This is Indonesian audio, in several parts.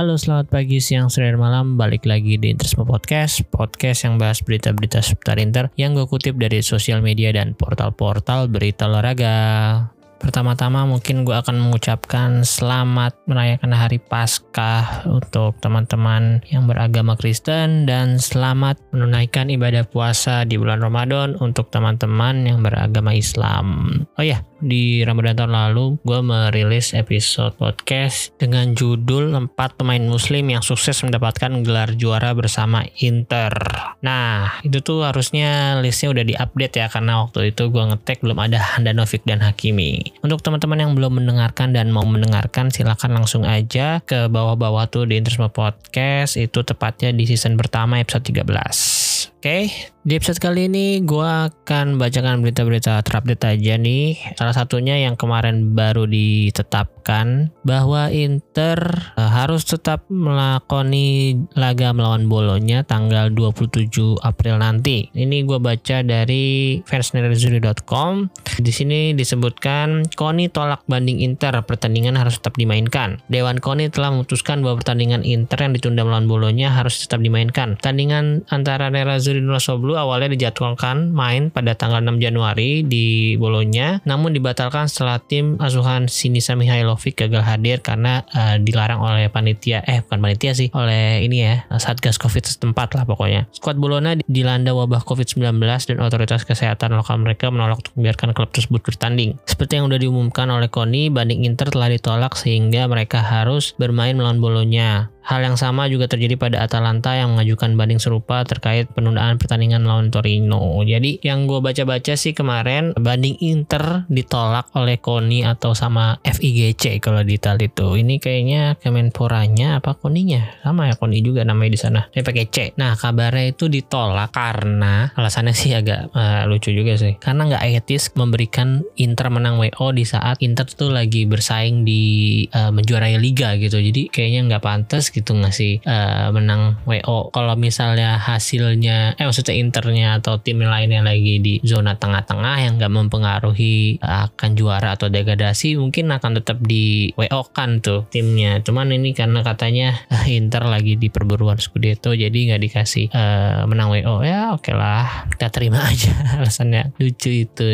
Halo, selamat pagi, siang, sore, dan malam. Balik lagi di Interisme Podcast, podcast yang bahas berita-berita seputar Inter yang gue kutip dari sosial media dan portal-portal berita olahraga. Pertama-tama mungkin gue akan mengucapkan selamat merayakan hari Paskah untuk teman-teman yang beragama Kristen dan selamat menunaikan ibadah puasa di bulan Ramadan untuk teman-teman yang beragama Islam. Oh ya, di Ramadan tahun lalu gue merilis episode podcast dengan judul 4 pemain muslim yang sukses mendapatkan gelar juara bersama Inter. Nah, itu tuh harusnya listnya udah diupdate ya karena waktu itu gue ngetek belum ada Handanovic dan Hakimi. Untuk teman-teman yang belum mendengarkan dan mau mendengarkan silahkan langsung aja ke bawah-bawah tuh di Interisme Podcast itu tepatnya di season pertama episode 13. Oke, okay. di episode kali ini gue akan bacakan berita-berita terupdate aja nih. Salah satunya yang kemarin baru ditetapkan bahwa Inter uh, harus tetap melakoni laga melawan Bolonya tanggal 27 April nanti. Ini gue baca dari fansnerazuri.com. Di sini disebutkan Koni tolak banding Inter, pertandingan harus tetap dimainkan. Dewan Koni telah memutuskan bahwa pertandingan Inter yang ditunda melawan Bolonya harus tetap dimainkan. Pertandingan antara Nerazzurri Zuri Nusoblu awalnya dijadwalkan main pada tanggal 6 Januari di Bolonya, namun dibatalkan setelah tim asuhan Sinisa Mihailovic gagal hadir karena uh, dilarang oleh panitia, eh bukan panitia sih, oleh ini ya, Satgas Covid setempat lah pokoknya. Skuad Bologna dilanda wabah Covid-19 dan otoritas kesehatan lokal mereka menolak untuk membiarkan klub tersebut bertanding. Seperti yang sudah diumumkan oleh Koni, banding Inter telah ditolak sehingga mereka harus bermain melawan Bolonya. Hal yang sama juga terjadi pada Atalanta yang mengajukan banding serupa terkait penundaan pertandingan lawan Torino. Jadi yang gue baca-baca sih kemarin banding Inter ditolak oleh Koni atau sama FIGC kalau di Italia itu. Ini kayaknya Kemenporanya apa Koninya? Sama ya Koni juga namanya di sana. Tapi pakai C. Nah kabarnya itu ditolak karena alasannya sih agak uh, lucu juga sih. Karena nggak etis memberikan Inter menang WO di saat Inter tuh lagi bersaing di uh, menjuarai liga gitu. Jadi kayaknya nggak pantas gitu ngasih uh, menang WO. Kalau misalnya hasilnya, eh maksudnya internya atau tim lainnya lagi di zona tengah-tengah yang nggak mempengaruhi uh, akan juara atau degradasi, mungkin akan tetap di WO kan tuh timnya. Cuman ini karena katanya uh, Inter lagi di perburuan Scudetto, jadi nggak dikasih uh, menang WO. Ya oke lah, kita terima aja alasannya lucu itu.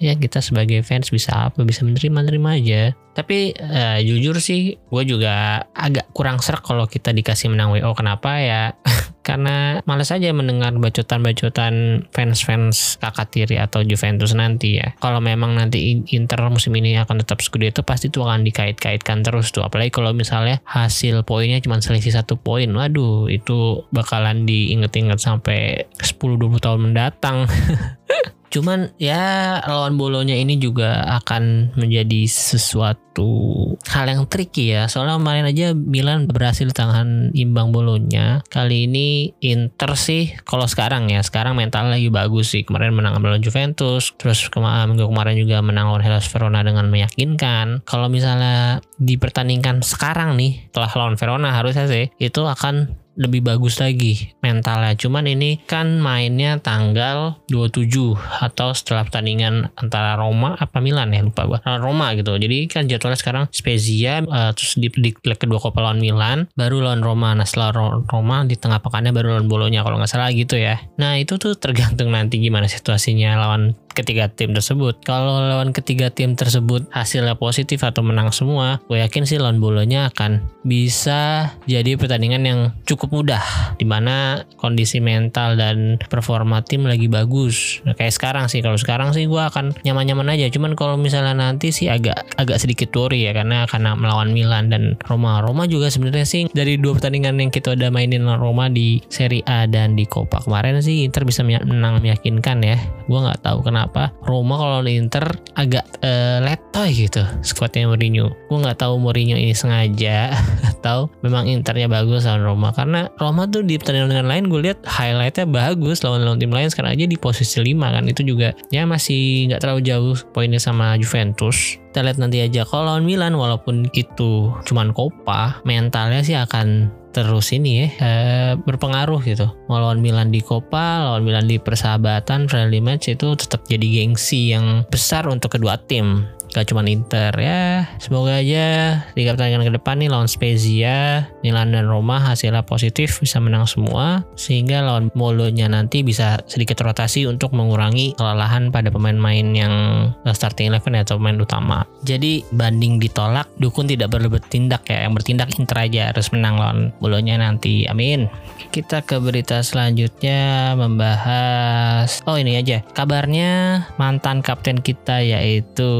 Ya kita sebagai fans bisa apa? Bisa menerima-nerima aja. Tapi uh, jujur sih, gue juga agak kurang serak kalau kita dikasih menang WO. Kenapa ya? Karena males aja mendengar bacotan-bacotan fans-fans kakak tiri atau Juventus nanti ya. Kalau memang nanti Inter musim ini akan tetap Scudetto, pasti itu akan dikait-kaitkan terus tuh. Apalagi kalau misalnya hasil poinnya cuma selisih satu poin. Waduh, itu bakalan diinget-inget sampai 10-20 tahun mendatang. Cuman ya lawan bolonya ini juga akan menjadi sesuatu hal yang tricky ya. Soalnya kemarin aja Milan berhasil tahan imbang bolonya. Kali ini Inter sih kalau sekarang ya, sekarang mental lagi bagus sih. Kemarin menang melawan Juventus, terus kemarin kemarin juga menang lawan Hellas Verona dengan meyakinkan. Kalau misalnya dipertandingkan sekarang nih, setelah lawan Verona harusnya sih itu akan lebih bagus lagi mentalnya. Cuman ini kan mainnya tanggal 27 atau setelah pertandingan antara Roma apa Milan ya lupa gua. Roma gitu. Jadi kan jadwalnya sekarang Spezia uh, terus di, di leg kedua Copa lawan Milan, baru lawan Roma. Nah setelah Roma di tengah pekannya baru lawan Bolonya kalau nggak salah gitu ya. Nah itu tuh tergantung nanti gimana situasinya lawan ketiga tim tersebut. Kalau lawan ketiga tim tersebut hasilnya positif atau menang semua, gue yakin sih lawan bolonya akan bisa jadi pertandingan yang cukup mudah di mana kondisi mental dan performa tim lagi bagus. Nah, kayak sekarang sih, kalau sekarang sih gue akan nyaman-nyaman aja. Cuman kalau misalnya nanti sih agak agak sedikit worry ya karena karena melawan Milan dan Roma. Roma juga sebenarnya sih dari dua pertandingan yang kita udah mainin Roma di Serie A dan di Coppa kemarin sih Inter bisa menang meyakinkan ya. Gue nggak tahu kenapa kenapa Roma kalau Inter agak uh, letoy gitu skuadnya Mourinho. Gue nggak tahu Mourinho ini sengaja atau memang Internya bagus lawan Roma. Karena Roma tuh di pertandingan lain gue lihat highlightnya bagus lawan lawan tim lain. Sekarang aja di posisi 5 kan itu juga ya masih nggak terlalu jauh poinnya sama Juventus. Kita lihat nanti aja. Kalau lawan Milan walaupun itu cuman Copa mentalnya sih akan terus ini ya eh, berpengaruh gitu. Melawan Milan di Copa lawan Milan di persahabatan friendly match itu tetap jadi gengsi yang besar untuk kedua tim gak cuma Inter ya. Semoga aja tiga pertandingan ke depan nih lawan Spezia Milan dan Roma hasilnya positif bisa menang semua sehingga lawan Molonya nanti bisa sedikit rotasi untuk mengurangi kelelahan pada pemain-pemain yang starting eleven atau pemain utama. Jadi banding ditolak dukun tidak perlu bertindak ya. Yang bertindak Inter aja harus menang lawan Molonya nanti. Amin. Kita ke berita selanjutnya membahas oh ini aja. Kabarnya mantan kapten kita yaitu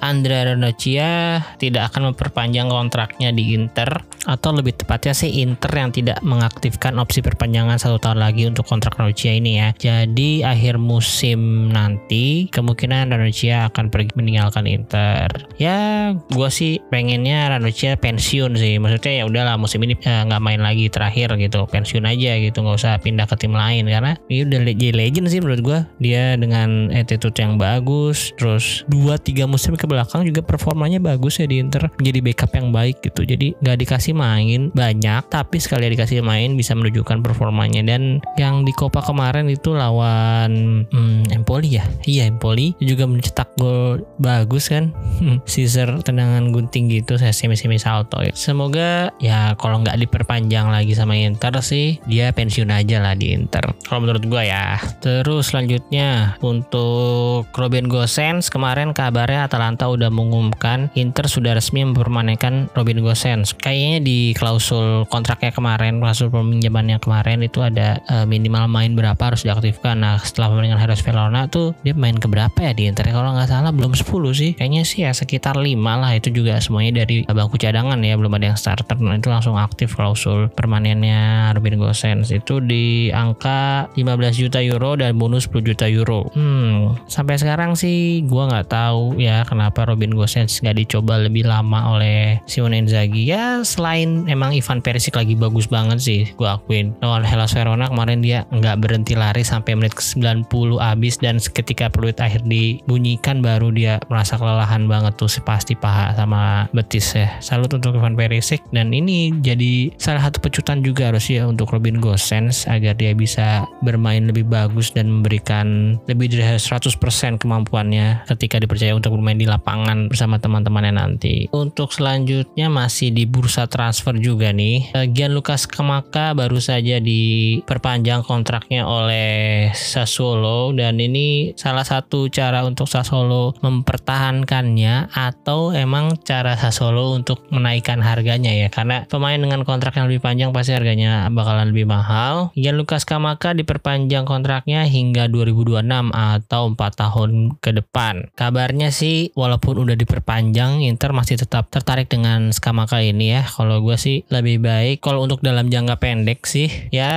Andrea Ranocchia tidak akan memperpanjang kontraknya di Inter atau lebih tepatnya sih Inter yang tidak mengaktifkan opsi perpanjangan satu tahun lagi untuk kontrak Ranocchia ini ya. Jadi akhir musim nanti kemungkinan Ranocchia akan pergi meninggalkan Inter. Ya gue sih pengennya Ranocchia pensiun sih. Maksudnya ya udahlah musim ini eh, nggak main lagi terakhir gitu. Pensiun aja gitu nggak usah pindah ke tim lain. Karena ini udah jadi legend sih menurut gue dia dengan attitude yang bagus terus dua tiga musim ke belakang juga performanya bagus ya di Inter. Jadi backup yang baik gitu. Jadi nggak dikasih main banyak tapi sekali dikasih main bisa menunjukkan performanya. Dan yang di Copa kemarin itu lawan hmm, Empoli ya? Iya Empoli. Juga mencetak gol bagus kan? Caesar tendangan gunting gitu saya semi semi salto ya. semoga ya kalau nggak diperpanjang lagi sama Inter sih dia pensiun aja lah di Inter. Kalau menurut gue ya. Terus selanjutnya untuk Robin Gosens kemarin kabarnya Atalanta udah mengumumkan Inter sudah resmi mempermanenkan Robin Gosens. Kayaknya di klausul kontraknya kemarin klausul peminjamannya kemarin itu ada uh, minimal main berapa harus diaktifkan. Nah setelah permainan Heros Verona tuh dia main ke berapa ya di Inter? Kalau nggak salah belum 10 sih. Kayaknya sih ya sekitar 5 lah. Itu juga semuanya dari bangku cadangan ya belum ada yang starter. Nah itu langsung aktif klausul permanennya Robin Gosens. Itu di angka 15 juta euro dan bonus 10 juta euro. Hmm sampai sekarang sih gue nggak tahu ya kenapa Robin Gosens nggak dicoba lebih lama oleh Simone Inzaghi? Ya selain emang Ivan Perisic lagi bagus banget sih gue akuin. Lawan Hellas Verona kemarin dia nggak berhenti lari sampai menit ke 90 abis dan ketika peluit akhir dibunyikan baru dia merasa kelelahan banget tuh pasti paha sama betis ya. Salut untuk Ivan Perisic dan ini jadi salah satu pecutan juga harus ya untuk Robin Gosens agar dia bisa bermain lebih bagus dan memberikan lebih dari 100% kemampuannya ketika dipercaya untuk bermain di lapangan bersama teman-temannya nanti. Untuk selanjutnya masih di bursa transfer juga nih. Eh, Gianluca Scamacca baru saja diperpanjang kontraknya oleh Sassuolo dan ini salah satu cara untuk Sassuolo mempertahankannya atau emang cara Sassuolo untuk menaikkan harganya ya karena pemain dengan kontrak yang lebih panjang pasti harganya bakalan lebih mahal. Gianluca Scamacca diperpanjang kontraknya hingga 2026 atau 4 tahun ke depan. Kabarnya sih walaupun udah diperpanjang Inter masih tetap tertarik dengan Scamacca ini ya. Kalau gue sih lebih baik kalau untuk dalam jangka pendek sih ya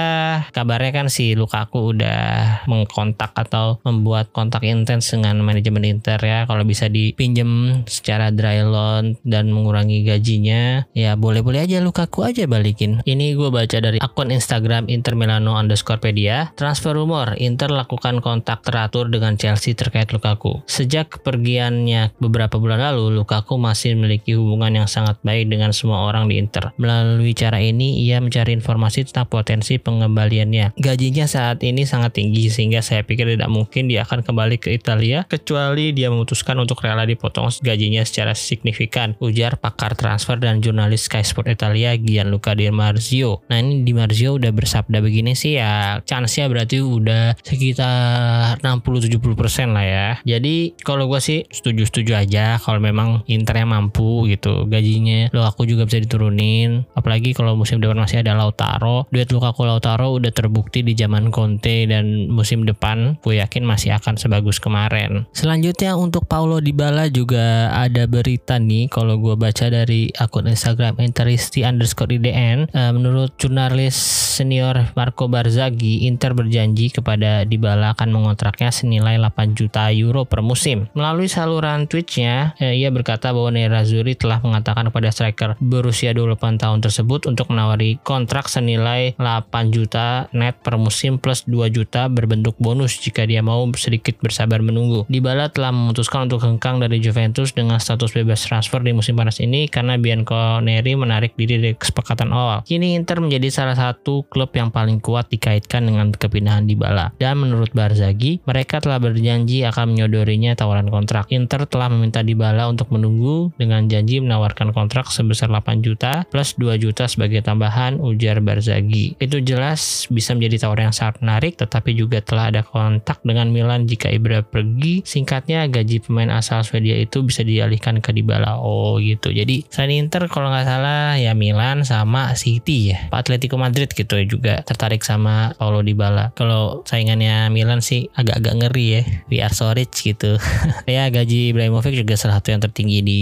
kabarnya kan si Lukaku udah mengkontak atau membuat kontak intens dengan manajemen Inter ya. Kalau bisa dipinjem secara dry loan dan mengurangi gajinya ya boleh-boleh aja Lukaku aja balikin. Ini gue baca dari akun Instagram Inter Milano underscore pedia. Transfer rumor Inter lakukan kontak teratur dengan Chelsea terkait Lukaku. Sejak kepergiannya beberapa bulan lalu, Lukaku masih memiliki hubungan yang sangat baik dengan semua orang di Inter. Melalui cara ini, ia mencari informasi tentang potensi pengembaliannya. Gajinya saat ini sangat tinggi sehingga saya pikir tidak mungkin dia akan kembali ke Italia kecuali dia memutuskan untuk rela dipotong gajinya secara signifikan, ujar pakar transfer dan jurnalis Sky Sport Italia Gianluca Di Marzio. Nah ini Di Marzio udah bersabda begini sih ya, chance-nya berarti udah sekitar 60-70% lah ya. Jadi kalau gue sih setuju-setuju aja kalau memang Internya mampu gitu. Gajinya lo aku juga bisa diturunin. Apalagi kalau musim depan masih ada Lautaro. Duet Lukaku Lautaro udah terbukti di zaman Conte dan musim depan gue yakin masih akan sebagus kemarin. Selanjutnya untuk Paulo Dybala juga ada berita nih kalau gue baca dari akun Instagram Interisti underscore IDN. Uh, menurut jurnalis senior Marco Barzaghi, Inter berjanji kepada Dybala akan mengontraknya senilai 8 juta euro per musim. Melalui saluran Twitch-nya, eh, ia berkata bahwa Nerazzurri telah mengatakan kepada striker berusia 28 tahun tersebut untuk menawari kontrak senilai 8 juta net per musim plus 2 juta berbentuk bonus jika dia mau sedikit bersabar menunggu. Dybala telah memutuskan untuk hengkang dari Juventus dengan status bebas transfer di musim panas ini karena Bianconeri menarik diri dari kesepakatan awal. Kini Inter menjadi salah satu klub yang paling kuat dikaitkan dengan kepindahan Dybala. Dan menurut Barzaghi, mereka telah berjanji akan menyodorinya tawaran kontrak. Inter telah telah meminta Dybala untuk menunggu dengan janji menawarkan kontrak sebesar 8 juta plus 2 juta sebagai tambahan ujar Barzagi. Itu jelas bisa menjadi tawaran yang sangat menarik tetapi juga telah ada kontak dengan Milan jika Ibra pergi. Singkatnya gaji pemain asal Swedia itu bisa dialihkan ke Dybala. Oh gitu. Jadi selain Inter kalau nggak salah ya Milan sama City ya. Atletico Madrid gitu ya juga tertarik sama Paulo Dybala. Kalau saingannya Milan sih agak-agak ngeri ya. We are so rich gitu. ya gaji Ibrahimovic juga salah satu yang tertinggi di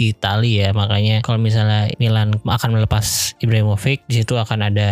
Italia ya. Makanya kalau misalnya Milan akan melepas Ibrahimovic di situ akan ada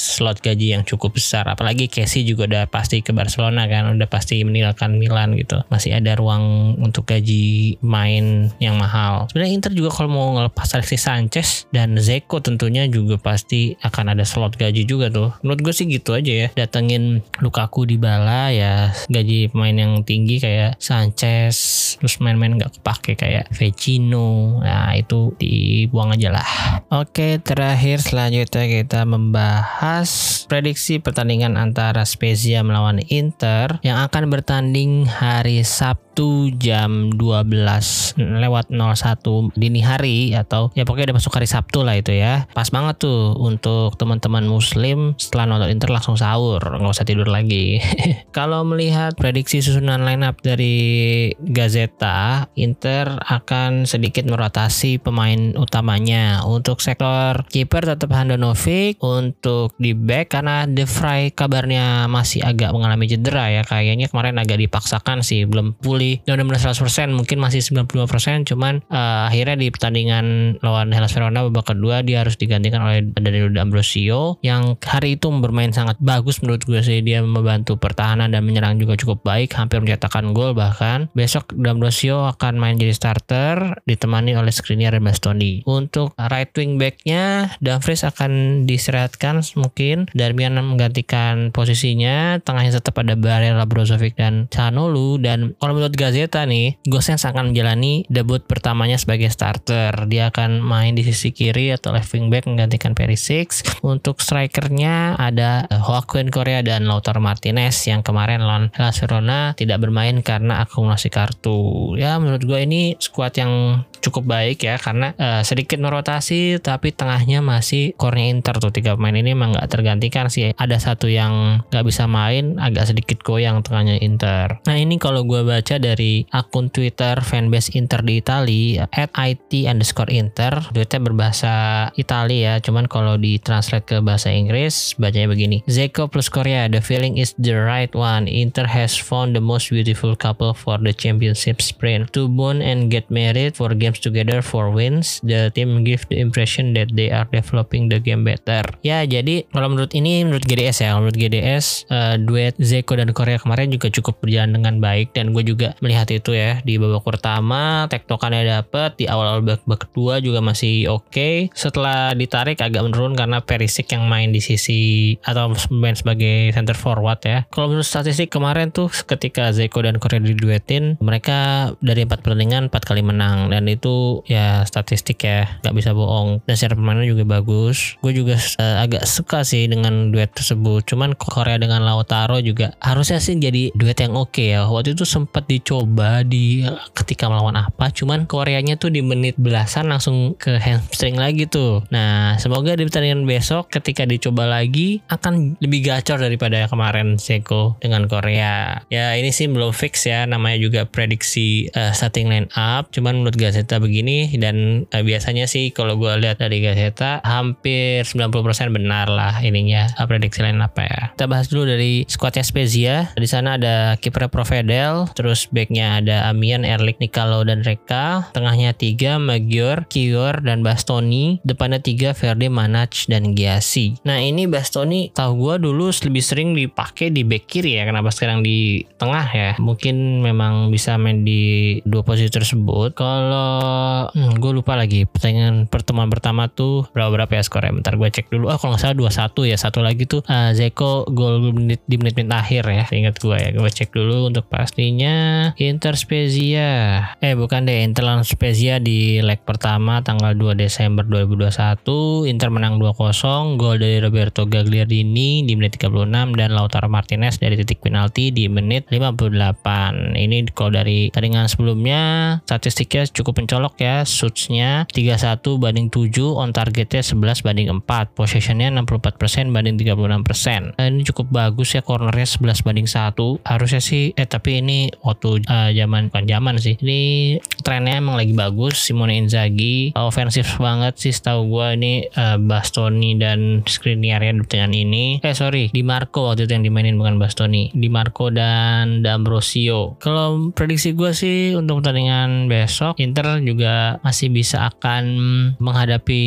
slot gaji yang cukup besar. Apalagi Casey juga udah pasti ke Barcelona kan, udah pasti meninggalkan Milan gitu. Masih ada ruang untuk gaji main yang mahal. Sebenarnya Inter juga kalau mau ngelepas Alexis Sanchez dan Zeko tentunya juga pasti akan ada slot gaji juga tuh. Menurut gue sih gitu aja ya. Datengin Lukaku di bala ya gaji pemain yang tinggi kayak Sanchez terus main-main nggak kepake kayak Vecino. Nah itu dibuang aja lah. Oke terakhir selanjutnya kita membahas prediksi pertandingan antara Spezia melawan Inter yang akan bertanding hari Sabtu jam 12 lewat 01 dini hari atau ya pokoknya udah masuk hari Sabtu lah itu ya. Pas banget tuh untuk teman-teman muslim setelah nonton Inter langsung sahur, nggak usah tidur lagi. Kalau melihat prediksi susunan lineup dari Gazeta, Inter akan sedikit merotasi pemain utamanya. Untuk sektor kiper tetap Handanovic, untuk di back karena De Vrij kabarnya masih agak mengalami cedera ya. Kayaknya kemarin agak dipaksakan sih, belum pulih yang udah 100% mungkin masih 95% cuman uh, akhirnya di pertandingan lawan Hellas Verona babak kedua dia harus digantikan oleh Danilo D'Ambrosio yang hari itu bermain sangat bagus menurut gue sih dia membantu pertahanan dan menyerang juga cukup baik hampir mencetakkan gol bahkan besok D'Ambrosio akan main jadi starter ditemani oleh Skriniar dan Bastoni untuk right wing backnya Dumfries akan diseratkan mungkin Darmian menggantikan posisinya tengahnya tetap ada Barella Brozovic dan Canolu dan kalau menurut Gazeta nih, Gosens akan menjalani debut pertamanya sebagai starter. Dia akan main di sisi kiri atau left wing back menggantikan Perisic. Untuk strikernya ada Joaquin Korea dan Lautaro Martinez yang kemarin lawan Hellas Verona tidak bermain karena akumulasi kartu. Ya menurut gue ini squad yang cukup baik ya karena uh, sedikit merotasi tapi tengahnya masih core Inter tuh. Tiga pemain ini emang nggak tergantikan sih. Ada satu yang nggak bisa main agak sedikit goyang tengahnya Inter. Nah ini kalau gue baca dari akun Twitter fanbase Inter di Itali at it underscore Inter. Duitnya berbahasa Italia ya cuman kalau ditranslate ke bahasa Inggris bacanya begini. Zeko plus Korea the feeling is the right one. Inter has found the most beautiful couple for the championship sprint. To bond and get married for games together for wins the team give the impression that they are developing the game better ya jadi kalau menurut ini menurut GDS ya menurut GDS uh, eh, duet Zeko dan Korea kemarin juga cukup berjalan dengan baik dan gue juga melihat itu ya di babak pertama tektokannya dapet di awal babak kedua juga masih oke okay. setelah ditarik agak menurun karena Perisic yang main di sisi atau main sebagai center forward ya kalau menurut statistik kemarin tuh ketika Zeko dan Korea diduetin mereka dari empat pertandingan empat kali menang dan itu ya statistik ya nggak bisa bohong. Dan secara permainan juga bagus. Gue juga uh, agak suka sih dengan duet tersebut. Cuman Korea dengan Lautaro juga harusnya sih jadi duet yang oke okay ya. Waktu itu sempat di coba di ketika melawan apa. Cuman Koreanya tuh di menit belasan langsung ke hamstring lagi tuh. Nah semoga di pertandingan besok ketika dicoba lagi akan lebih gacor daripada kemarin Seko dengan Korea. Ya ini sih belum fix ya. Namanya juga prediksi uh, starting line up. Cuman menurut Gazeta begini dan uh, biasanya sih kalau gue lihat dari Gazeta hampir 90% benar lah ininya uh, prediksi line up ya kita bahas dulu dari squadnya Spezia di sana ada kiper Provedel terus backnya ada Amian, Erlik, Nikalo, dan Reka. Tengahnya tiga Magior, Kior, dan Bastoni. Depannya tiga Verde, Manach, dan Giasi. Nah ini Bastoni tahu gue dulu lebih sering dipakai di back kiri ya. Kenapa sekarang di tengah ya? Mungkin memang bisa main di dua posisi tersebut. Kalau Kalau hmm, gue lupa lagi pertandingan pertemuan pertama tuh berapa berapa ya skornya? Bentar gue cek dulu. Ah oh, kalau nggak salah dua satu ya. Satu lagi tuh uh, Zeko gol di menit-menit akhir ya. Ingat gue ya. Gue cek dulu untuk pastinya Inter Spezia. Eh bukan deh Inter lawan Spezia di leg pertama tanggal 2 Desember 2021. Inter menang 2-0. Gol dari Roberto Gagliardini di menit 36 dan Lautaro Martinez dari titik penalti di menit 58. Ini kalau dari pertandingan sebelumnya statistiknya cukup mencolok ya shootsnya 31 banding 7 on targetnya 11 banding 4 possessionnya 64% banding 36% nah, ini cukup bagus ya cornernya 11 banding 1 harusnya sih eh tapi ini waktu uh, zaman bukan zaman sih ini trennya emang lagi bagus. Simone Inzaghi uh, ofensif banget sih setahu gue ini uh, Bastoni dan Skriniar ya dengan ini. Eh sorry Di Marco waktu itu yang dimainin bukan Bastoni. Di Marco dan D'Ambrosio. Kalau prediksi gue sih untuk pertandingan besok Inter juga masih bisa akan menghadapi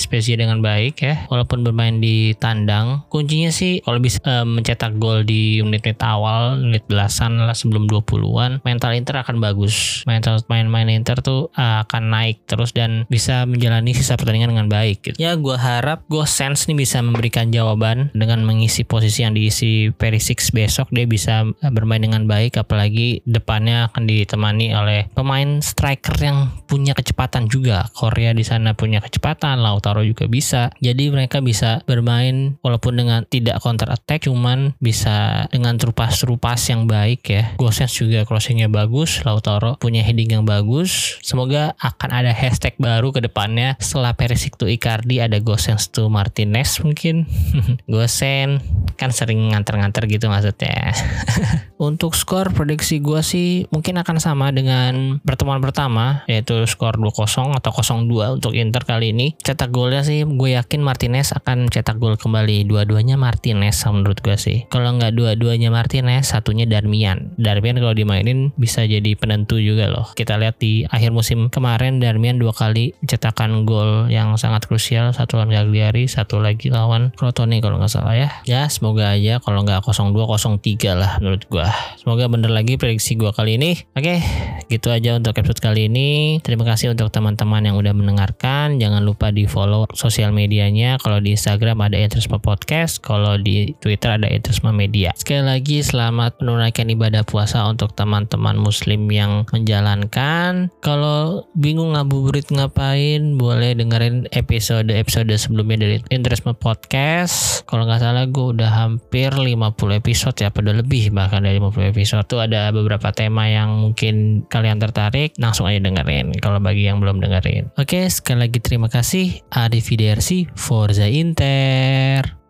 Spezia dengan baik ya walaupun bermain di tandang. Kuncinya sih kalau bisa uh, mencetak gol di menit-menit awal menit belasan lah sebelum 20-an mental Inter akan bagus. Mental main-main Inter tuh uh, akan naik terus dan bisa menjalani sisa pertandingan dengan baik gitu. ya gue harap gue sense nih bisa memberikan jawaban dengan mengisi posisi yang diisi Perisic besok. Dia bisa bermain dengan baik apalagi depannya akan ditemani oleh pemain striker yang punya kecepatan juga. Korea di sana punya kecepatan, Lautaro juga bisa. Jadi mereka bisa bermain walaupun dengan tidak counter attack, cuman bisa dengan terupas-terupas yang baik ya. Gosens juga crossingnya bagus, Lautaro punya heading yang bagus. Semoga akan ada hashtag baru ke depannya setelah Perisic to Icardi ada Gosens to Martinez mungkin. Gosen kan sering nganter-nganter gitu maksudnya. Untuk skor prediksi gue sih mungkin akan sama dengan pertemuan pertama yaitu skor 2-0 atau 0-2 untuk Inter kali ini. Cetak golnya sih gue yakin Martinez akan cetak gol kembali. Dua-duanya Martinez menurut gue sih. Kalau nggak dua-duanya Martinez, satunya Darmian. Darmian kalau dimainin bisa jadi penentu juga loh. Kita lihat di akhir musim kemarin Darmian dua kali cetakan gol yang sangat krusial. Satu lawan Gagliari, satu lagi lawan Crotone kalau nggak salah ya. Ya semoga aja kalau nggak 0-2 0-3 lah menurut gue. Semoga bener lagi prediksi gue kali ini. Oke, gitu aja untuk episode kali ini. Terima kasih untuk teman-teman yang udah mendengarkan. Jangan lupa di follow sosial medianya. Kalau di Instagram ada Interisma Podcast. Kalau di Twitter ada Interisma Media. Sekali lagi selamat menunaikan ibadah puasa untuk teman-teman muslim yang menjalankan. Kalau bingung ngabuburit ngapain, boleh dengerin episode-episode sebelumnya dari Interisma Podcast. Kalau nggak salah gue udah hampir 50 episode ya, pada lebih bahkan dari 50 episode tuh ada beberapa tema yang mungkin kalian tertarik langsung aja dengerin kalau bagi yang belum dengerin. Oke sekali lagi terima kasih Arif Forza Inter